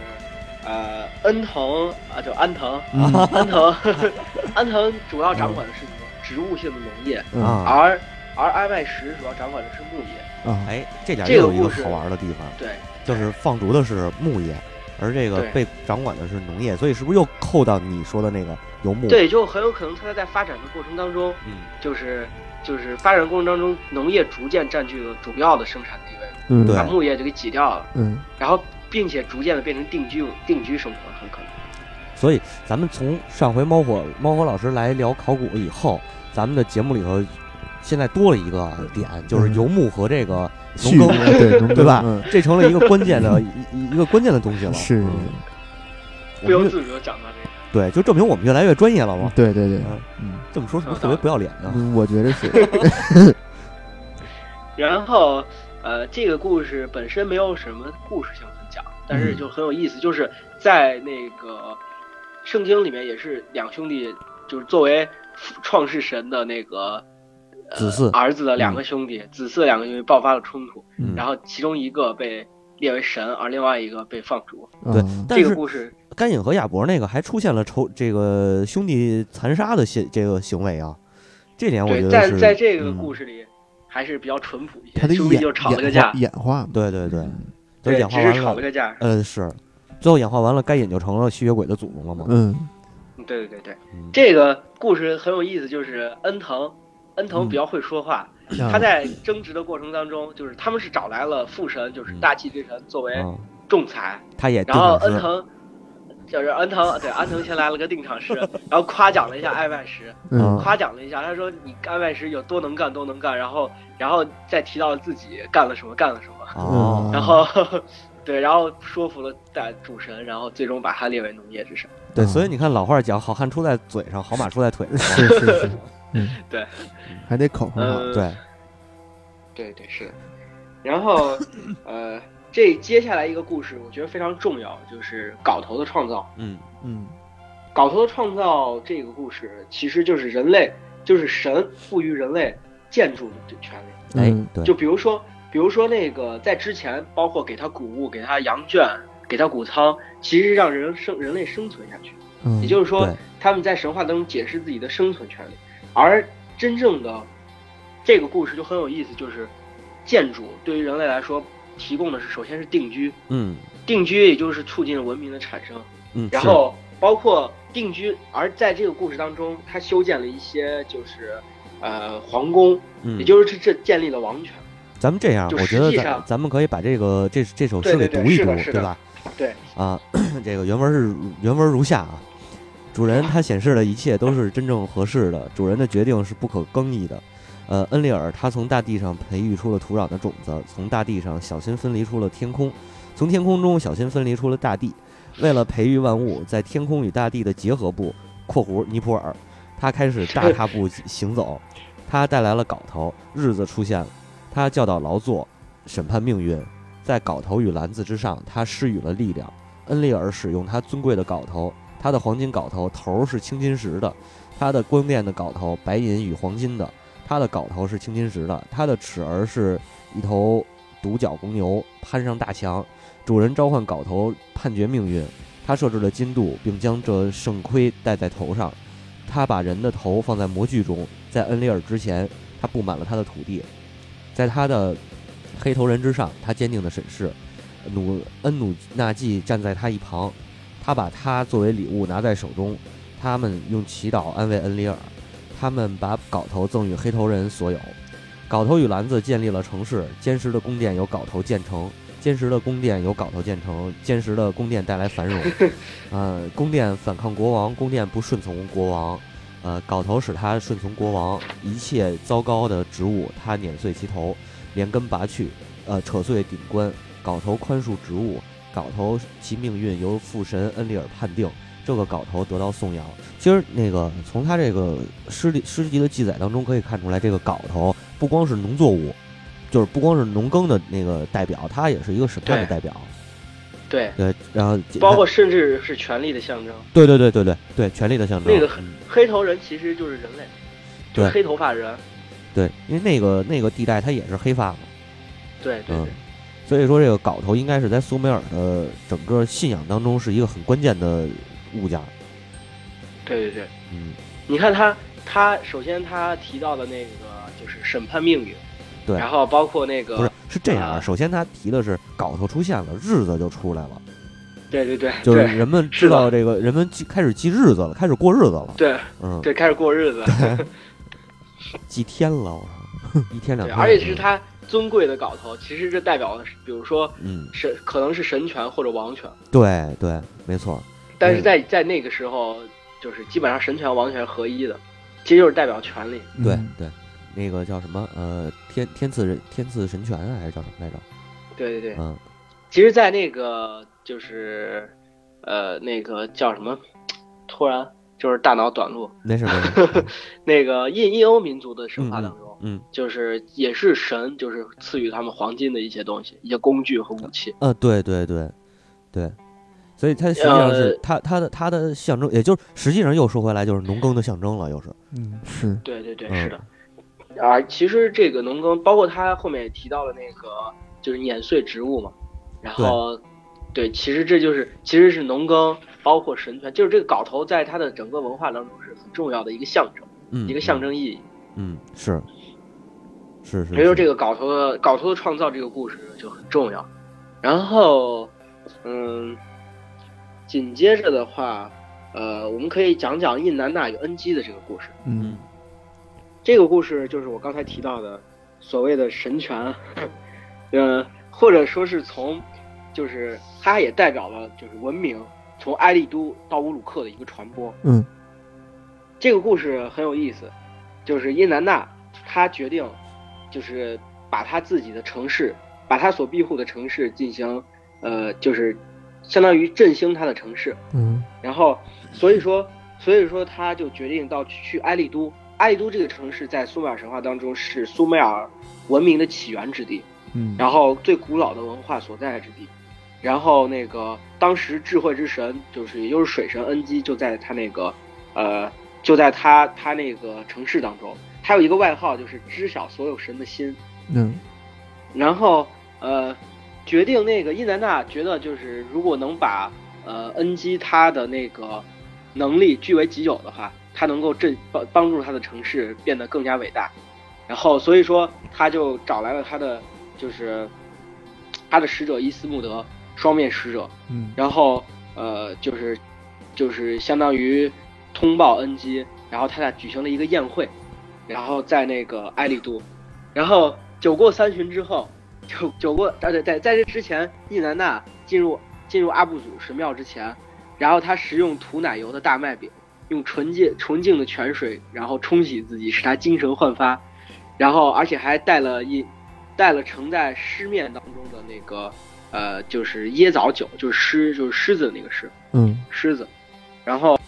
呃，恩藤啊，就安藤，嗯。安藤，安藤主要掌管的是植物性的农业，嗯。啊。而而埃麦什主要掌管的是牧业。啊，哎，这点这个又有一个故事好玩的地方，对，就是放逐的是牧业，而这个对。被掌管的是农业，所以是不是又扣到你说的那个游牧？，对，就很有可能它在发展的过程当中，嗯，就是就是发展过程当中，农业逐渐占据了主要的生产地位，嗯，对。把牧业就给挤掉了，嗯。然后并且逐渐的变成定居定居生活，很可能。所以咱们从上回猫火猫火老师来聊考古以后，咱们的节目里头现在多了一个点，就是嗯游牧和这个畜农耕，对农 对吧耕？这成了一个关键的一一一个关键的东西了。嗯，是，嗯不由自主的讲到这个。对，就证明我们越来越专业了嘛。对对对，嗯嗯这么说是不是特别不要脸呢？嗯，我觉得是，然后，呃，这个故事本身没有什么故事性很讲，但是就很有意思，就是在那个圣经里面也是两兄弟，就是作为创世神的那个。呃子嗣儿子的两个兄弟，子嗣两个兄弟爆发了冲突，嗯。然后其中一个被列为神，而另外一个被放逐。对嗯。但是这个故事甘隐和亚伯那个还出现了仇这个兄弟残杀的行这个行为啊，这点我觉得，在在这个嗯。故事里还是比较淳朴一些，他的兄弟就吵了个架演化，对对对，都对，演化完了，只是吵了个架。呃是，最后演化完了，甘隐就成了吸血鬼的祖宗了嘛。嗯对对对对，嗯。这个故事很有意思，就是恩腾，恩腾嗯。比较会说话。啊他在争执的过程当中，就是他们是找来了父神，就是大气之神作为啊，仲裁，他也然后，恩腾。就是恩腾，对安腾先来了个定场诗，然后夸奖了一下艾麦什，嗯。夸奖了一下，他说你艾麦什有多能干，多能干，然后然后再提到自己干了什么，干了什么，哦，然后对，然后说服了大主神，然后最终把他列为农业之神。对，啊所以你看老话讲，好汉出在嘴上，好马出在腿上是。是是，嗯，对，还得口红好，呃，对，对对是。然后呃，这接下来一个故事，我觉得非常重要，就是镐头的创造。嗯嗯镐头的创造这个故事，其实就是人类，就是神赋予人类建筑的权利。哎嗯，对，就比如说，比如说那个在之前，包括给他谷物、给他羊圈、给他谷仓，其实是让人生人类生存下去。嗯，也就是说，他们在神话当中解释自己的生存权利，而真正的这个故事就很有意思，就是建筑对于人类来说提供的是首先是定居，嗯。定居也就是促进了文明的产生，嗯，然后包括定居，而在这个故事当中，他修建了一些就是呃皇宫，嗯。也就是这这建立了王权。咱们这样，我觉得咱咱们可以把这个这这首诗对对对给读一读，是的是的吧？对，啊，这个原文是原文如下啊。主人他显示的一切都是真正合适的，主人的决定是不可更易的。呃，恩利尔他从大地上培育出了土壤的种子，从大地上小心分离出了天空，从天空中小心分离出了大地。为了培育万物，在天空与大地的结合部（括弧尼泊尔），他开始大踏步行走。他带来了镐头，日子出现了。他教导劳作，审判命运。在镐头与篮子之上，他施予了力量。恩利尔使用他尊贵的。镐头，他的黄金镐头头是青金石的，他的光电的镐头白银与黄金的，他的镐头是青金石的，他的齿儿是一头独角公牛攀上大墙。主人召唤镐头判决命运，他设置了金度，并将这圣盔戴在头上。他把人的。头放在模具中，在恩利尔之前，他布满了他的土地，在他的黑头人之上，他坚定的审视。努恩努纳季站在他一旁，他把他作为礼物拿在手中。他们用祈祷安慰恩里尔，他们把镐头赠与黑头人所有。镐头与篮子建立了城市，坚实的宫殿由镐头建成，坚实的宫殿由镐头建成，坚实的宫殿带来繁荣。呃，宫殿反抗国王，宫殿不顺从国王。呃，镐头使他顺从国王，一切糟糕的植物他碾碎其头，连根拔去，呃，扯碎顶冠。镐头宽恕植物，镐头其命运由父神恩利尔判定。这个镐头得到颂扬。其实那个从他这个诗里诗集的记载当中可以看出来，这个镐头不光是农作物，就是不光是农耕的那个代表，它也是一个审判的代表。对，对，然后包括甚至是权力的象征。对对对对对对，权力的象征。那个嗯黑头人其实就是人类，就黑头发人。对，因为那个那个地带它也是黑发嘛，嗯对对对，所以说这个镐头应该是在苏美尔的整个信仰当中是一个很关键的物件。对对对。嗯，你看他，他首先他提到的那个就是审判命运，对。然后包括那个不是是这样啊。啊。首先他提的是镐头出现了，日子就出来了。对对对，就是人们知道这个，人们记开始记日子了，开始过日子了，对嗯，对，开始过日子，记天了，我操，一天两，天，而且是他尊贵的镐头，其实这代表的是，比如说嗯，神可能是神权或者王权，对对，没错，但是在在那个时候，就是基本上神权王权合一的，其实就是代表权力。对嗯。对，那个叫什么呃天天赐人天赐神权啊还是叫什么来着？对对对，嗯。其实，在那个就是呃那个叫什么，突然就是大脑短路，没事没事，那个印印欧民族的神话当中，嗯就是也是神，就是赐予他们黄金的一些东西，一些工具和武器。呃对对对对，所以它实际上是呃它它的它的象征，也就是实际上又说回来就是农耕的象征了，又是，嗯是。对对对，嗯是的。啊，其实这个农耕，包括他后面也提到了那个就是碾碎植物嘛，然后对，其实这就是其实是农耕，包括神权，就是这个镐头在它的整个文化当中是很重要的一个象征，嗯，一个象征意义。嗯，嗯是是是，所以说这个个镐头的镐头的创造这个故事就很重要。然后，嗯，紧接着的话，呃，我们可以讲讲印南大与恩基的这个故事。嗯这个故事就是我刚才提到的所谓的神权，呃，或者说是从，就是它也代表了就是文明从埃利都到乌鲁克的一个传播。嗯这个故事很有意思，就是伊南娜她决定，就是把她自己的城市，把她所庇护的城市进行，呃，就是相当于振兴她的城市。嗯然后，所以说，所以说他就决定到去去埃利都。埃利都这个城市在苏美尔神话当中是苏美尔文明的起源之地，嗯然后最古老的文化所在之地。然后那个当时智慧之神就是也就是水神恩基就在他那个，呃，就在他他那个城市当中，他有一个外号就是知晓所有神的心。嗯然后呃，决定那个伊南娜觉得就是如果能把呃恩基他的那个能力据为己有的话，他能够振帮帮助他的城市变得更加伟大。然后所以说他就找来了他的就是他的使者伊斯穆德双面使者，嗯。然后呃就是就是相当于通报恩基，然后他俩举行了一个宴会，然后在那个埃利都，然后酒过三巡之后，酒酒过啊对在在这之前，伊南娜进入进入阿布祖神庙之前，然后他食用涂奶油的大麦饼，用纯净纯净的泉水，然后冲洗自己，使他精神焕发，然后而且还带了一带了盛在狮面当中的那个呃就是椰枣酒，就是狮就是狮子的那个狮嗯。狮子，然后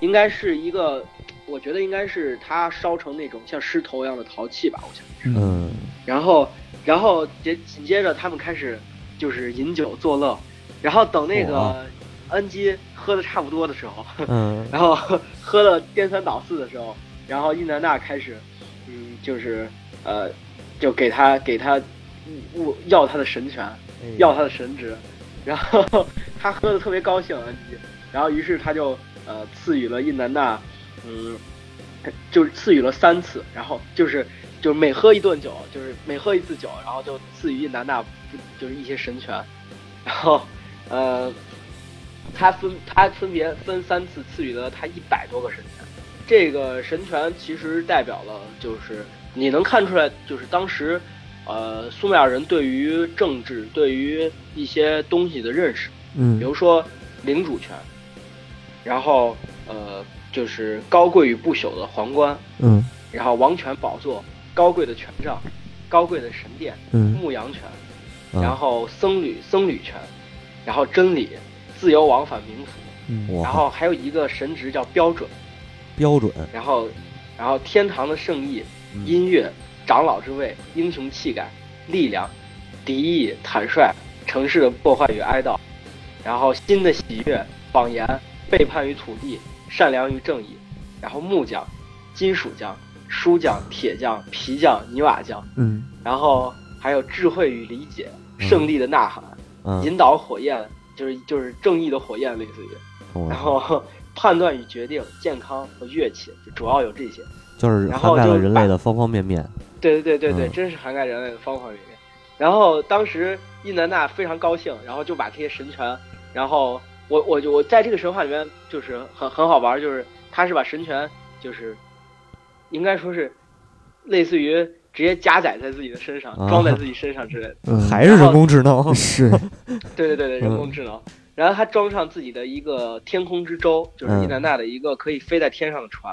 应该是一个，我觉得应该是他烧成那种像狮头一样的陶器吧，我想。嗯。然后，然后接紧接着他们开始就是饮酒作乐，然后等那哇。个恩基喝的差不多的时候，嗯。然后喝了颠三倒四的时候，然后伊南娜开始，嗯，就是呃，就给他给他物要他的神权，哎。要他的神职，然后 他喝的特别高兴，恩基，然后于是他就呃赐予了印南娜，嗯，就是赐予了三次，然后就是就是每喝一顿酒，就是每喝一次酒，然后就赐予印南娜就是一些神权，然后呃，他分他分别分三次赐予了他一百多个神权，这个神权其实代表了就是你能看出来，就是当时。呃，苏美尔人对于政治、对于一些东西的认识，嗯。比如说领主权，然后呃，就是高贵与不朽的皇冠，嗯。然后王权宝座、高贵的权杖、高贵的神殿、嗯。牧羊权，嗯然后僧侣僧侣权，然后真理、自由往返冥府，嗯。然后还有一个神职叫标准，标准，然后然后天堂的圣意、嗯。音乐、长老之位、英雄气概、力量、敌意、坦率、城市的破坏与哀悼，然后新的喜悦、谎言、背叛与土地、善良与正义，然后木匠、金属匠、书匠、铁匠、皮匠、泥瓦匠，嗯。然后还有智慧与理解、嗯。胜利的呐喊、嗯，引导火焰，就是就是正义的火焰，类似于，然后 判断与决定、健康和乐器，就主要有这些。就是然后就涵盖了人类的方方面面，对对对对对，嗯真是涵盖人类的方方面面。然后当时伊南娜非常高兴，然后就把这些神权然后我我就我在这个神话里面就是很很好玩，就是他是把神权就是应该说是类似于直接加载在自己的身上，啊装在自己身上之类的。嗯，还是人工智能？是，对对对对，人工智能。然后他装上自己的一个天空之舟，就是嗯。伊南娜的一个可以飞在天上的船，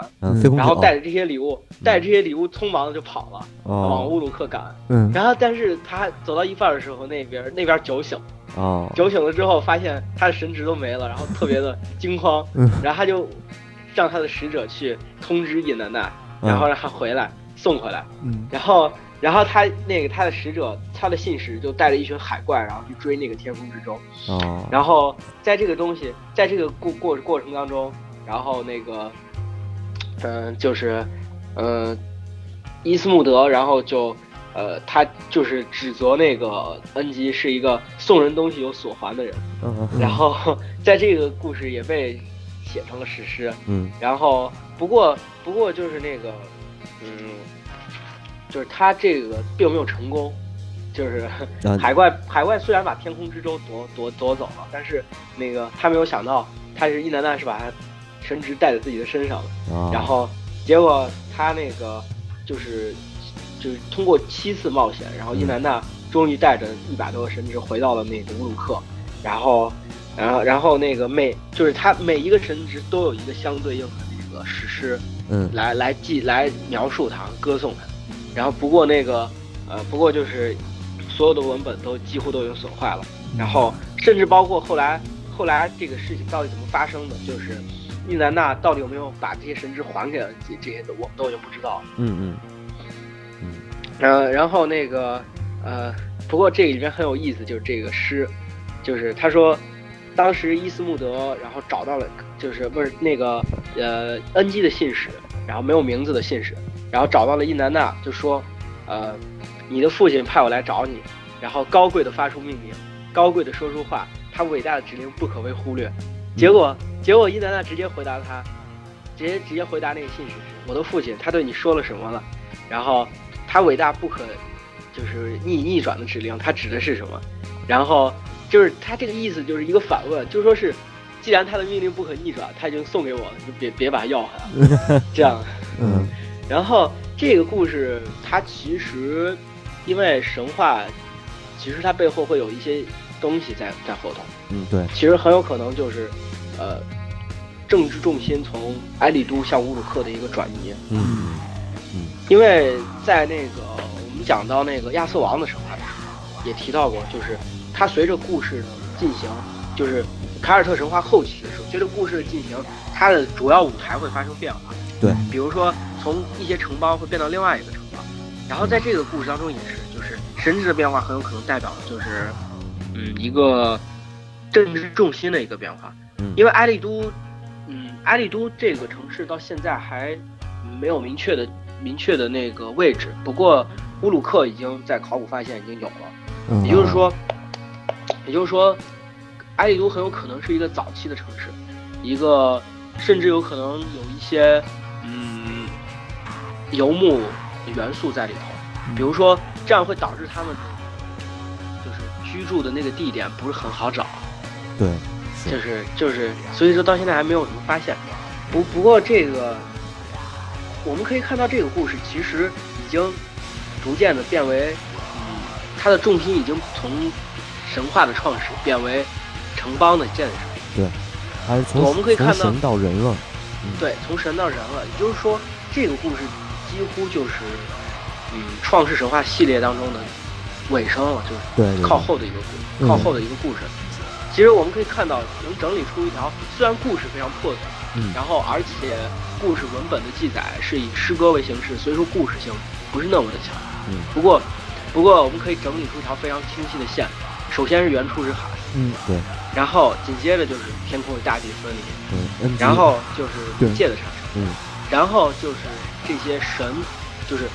然后带着这些礼物，带着这些礼物匆忙的就跑了，往哦乌鲁克赶。嗯。然后，但是他走到一半的时候，那边那边酒醒，哦，酒醒了之后，发现他的神职都没了，然后特别的惊慌，嗯。然后他就让他的使者去通知伊南娜，嗯。然后让他回来送回来，嗯。然后然后他那个他的使者，他的信使就带着一群海怪，然后去追那个天空之舟，哦，然后在这个东西，在这个过过过程当中，然后那个，嗯、就是，嗯、伊斯穆德，然后就，呃，他就是指责那个恩吉是一个送人东西有所还的人，嗯。然后在这个故事也被写成了史诗，嗯。然后不过不过就是那个，嗯，就是他这个并没有成功，就是啊海怪海怪虽然把天空之舟夺夺夺走了，但是那个他没有想到，他是伊南娜是把他神职带在自己的身上了，啊，然后结果他那个就是就是通过七次冒险，然后伊南娜终于带着一百多个神职回到了那个乌鲁克，然后然后然后那个每就是他每一个神职都有一个相对应的那个史诗嗯。来来记来描述他歌颂他，然后不过那个呃不过就是所有的文本都几乎都已经损坏了，然后甚至包括后来后来这个事情到底怎么发生的，就是伊南娜到底有没有把这些神职还给了这这些的，我们都已经不知道了。嗯嗯。呃，然后那个呃，不过这里面很有意思，就是这个诗，就是他说，当时伊斯穆德然后找到了，就是不是那个呃恩基的信使，然后没有名字的信使，然后找到了伊南娜，就说，呃，你的父亲派我来找你，然后高贵的发出命令，高贵的说出话，他伟大的指令不可被忽略。结果结果伊南娜直接回答他，直接直接回答那个信使是，我的父亲他对你说了什么了？然后他伟大不可就是逆逆转的指令，他指的是什么？然后就是他这个意思就是一个反问，就说是既然他的命令不可逆转，他已经送给我了，就别别把他要回来了，这样。嗯然后这个故事它其实因为神话，其实它背后会有一些东西在在后头，嗯，对，其实很有可能就是呃政治重心从埃利都向乌鲁克的一个转移。嗯。嗯。因为在那个我们讲到那个亚瑟王的神话的时候，也提到过，就是它随着故事的进行，就是凯尔特神话后期的时候，随着故事的进行，它的主要舞台会发生变化。对，比如说从一些城邦会变到另外一个城邦，然后在这个故事当中也是，就是神职的变化很有可能代表的就是，嗯，一个政治重心的一个变化。嗯。因为埃利都，嗯，埃利都这个城市到现在还没有明确的明确的那个位置，不过乌鲁克已经在考古发现已经有了，嗯，也就是说，也就是说，埃利都很有可能是一个早期的城市，一个甚至有可能有一些嗯游牧元素在里头，比如说这样会导致他们就是居住的那个地点不是很好找。对，就是就是，所以说到现在还没有什么发现。不不过这个，我们可以看到这个故事其实已经逐渐的变为，嗯，它的重心已经从神话的创始变为城邦的建设。对还是从我们可以看到从神到人了，对，从神到人了，也就是说，这个故事几乎就是，嗯，创世神话系列当中的尾声了，就是对，靠后的一个靠后的一个故事。其实我们可以看到，能整理出一条虽然故事非常破碎，嗯。然后而且故事文本的记载是以诗歌为形式，所以说故事性不是那么的强。嗯。不过，不过我们可以整理出一条非常清晰的线。首先是原初之海，嗯对。然后紧接着就是天空与大地分离，对，恩基然后就是对。界的产生，嗯然后就是这些神，就是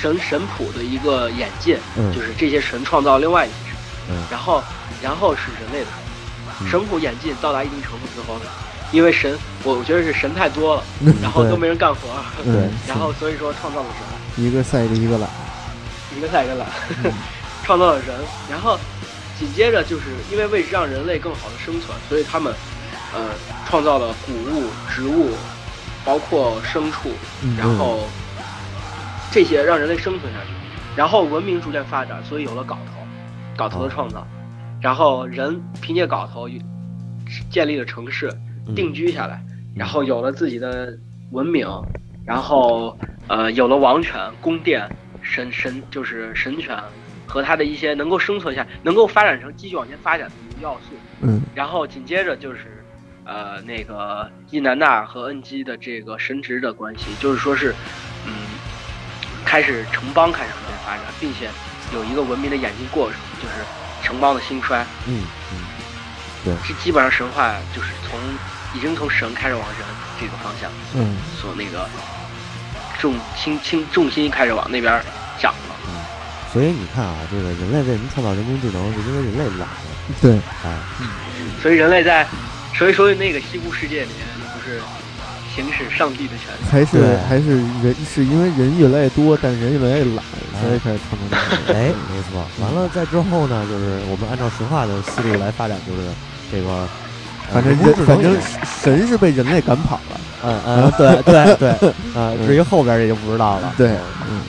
神神谱的一个演进，嗯。就是这些神创造另外一些神，嗯。然后然后是人类的。嗯。神，神谱演进到达一定程度之后呢，因为神，我我觉得是神太多了，嗯 然后都没人干活，对，然后所以说创造了神，一个赛着一个懒，一个赛一个懒，嗯。创造了人，然后紧接着就是因为为让人类更好的生存，所以他们呃创造了谷物、植物，包括牲畜，嗯然后这些让人类生存下去，然后文明逐渐发展，所以有了镐头，镐头的创造，然后人凭借镐头建立了城市，嗯。定居下来，然后有了自己的文明，然后呃有了王权、宫殿、神神就是神权和他的一些能够生存下、能够发展成继续往前发展的要素，嗯。然后紧接着就是，呃，那个伊南娜和恩基的这个神职的关系，就是说是，嗯，开始城邦开始逐渐发展，并且有一个文明的演进过程，就是城邦的兴衰。嗯嗯对这基本上神话就是从已经从神开始往人这个方向嗯所那个重心轻重心开始往那边长了。嗯所以你看啊，这个人类为什么创造人工智能，是因为人类懒了，对，哎，所以人类在，所以说那个西部世界里面不是行使上帝的权利。还是对还是人是因为人越来越多，但人越来越懒，所以才创造这个。哎，没错。完了，在之后呢，就是我们按照神话的思路来发展，就是这个，呃反正反正神是被人类赶跑了。嗯嗯，对对对，啊，至于后边这就不知道了。对，嗯嗯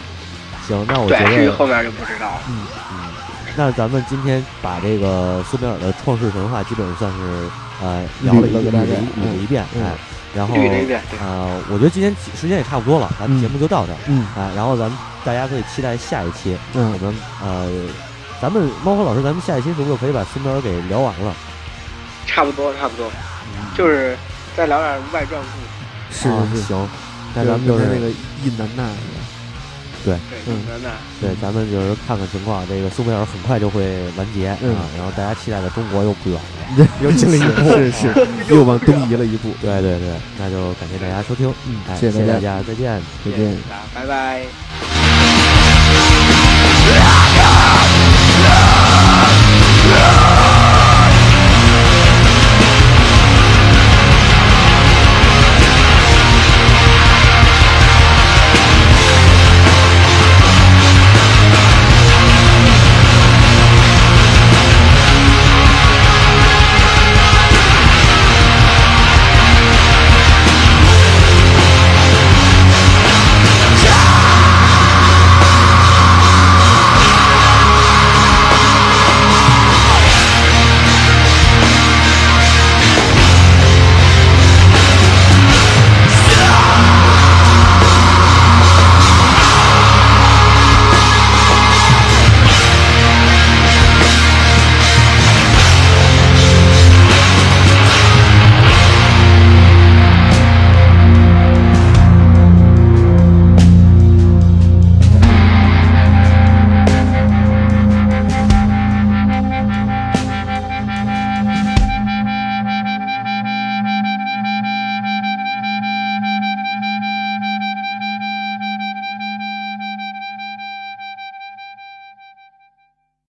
行，那我觉对，至于得，后边就不知道了。嗯，那咱们今天把这个苏美尔的创世神话基本上算是呃聊了一个大概了一捋了一遍，嗯哎，然后捋了一遍对。呃，我觉得今天时间也差不多了，咱们嗯。节目就到这儿，嗯。哎，然后咱们大家可以期待下一期，嗯。我嗯，们呃，咱们猫和老师，咱们下一期是不是可以把苏美尔给聊完了？差不多，差不多，就是再聊点外传故事。是是是。啊行，那咱们就是那个印南娜，对，嗯对，咱们就是看看情况。这个苏美尔很快就会完结、嗯啊，然后大家期待的中国又不远了。又进了一步，是是，又往东移了一步。对对对，那就感谢大家收听，嗯哎，谢谢大家，再见。再见。拜拜。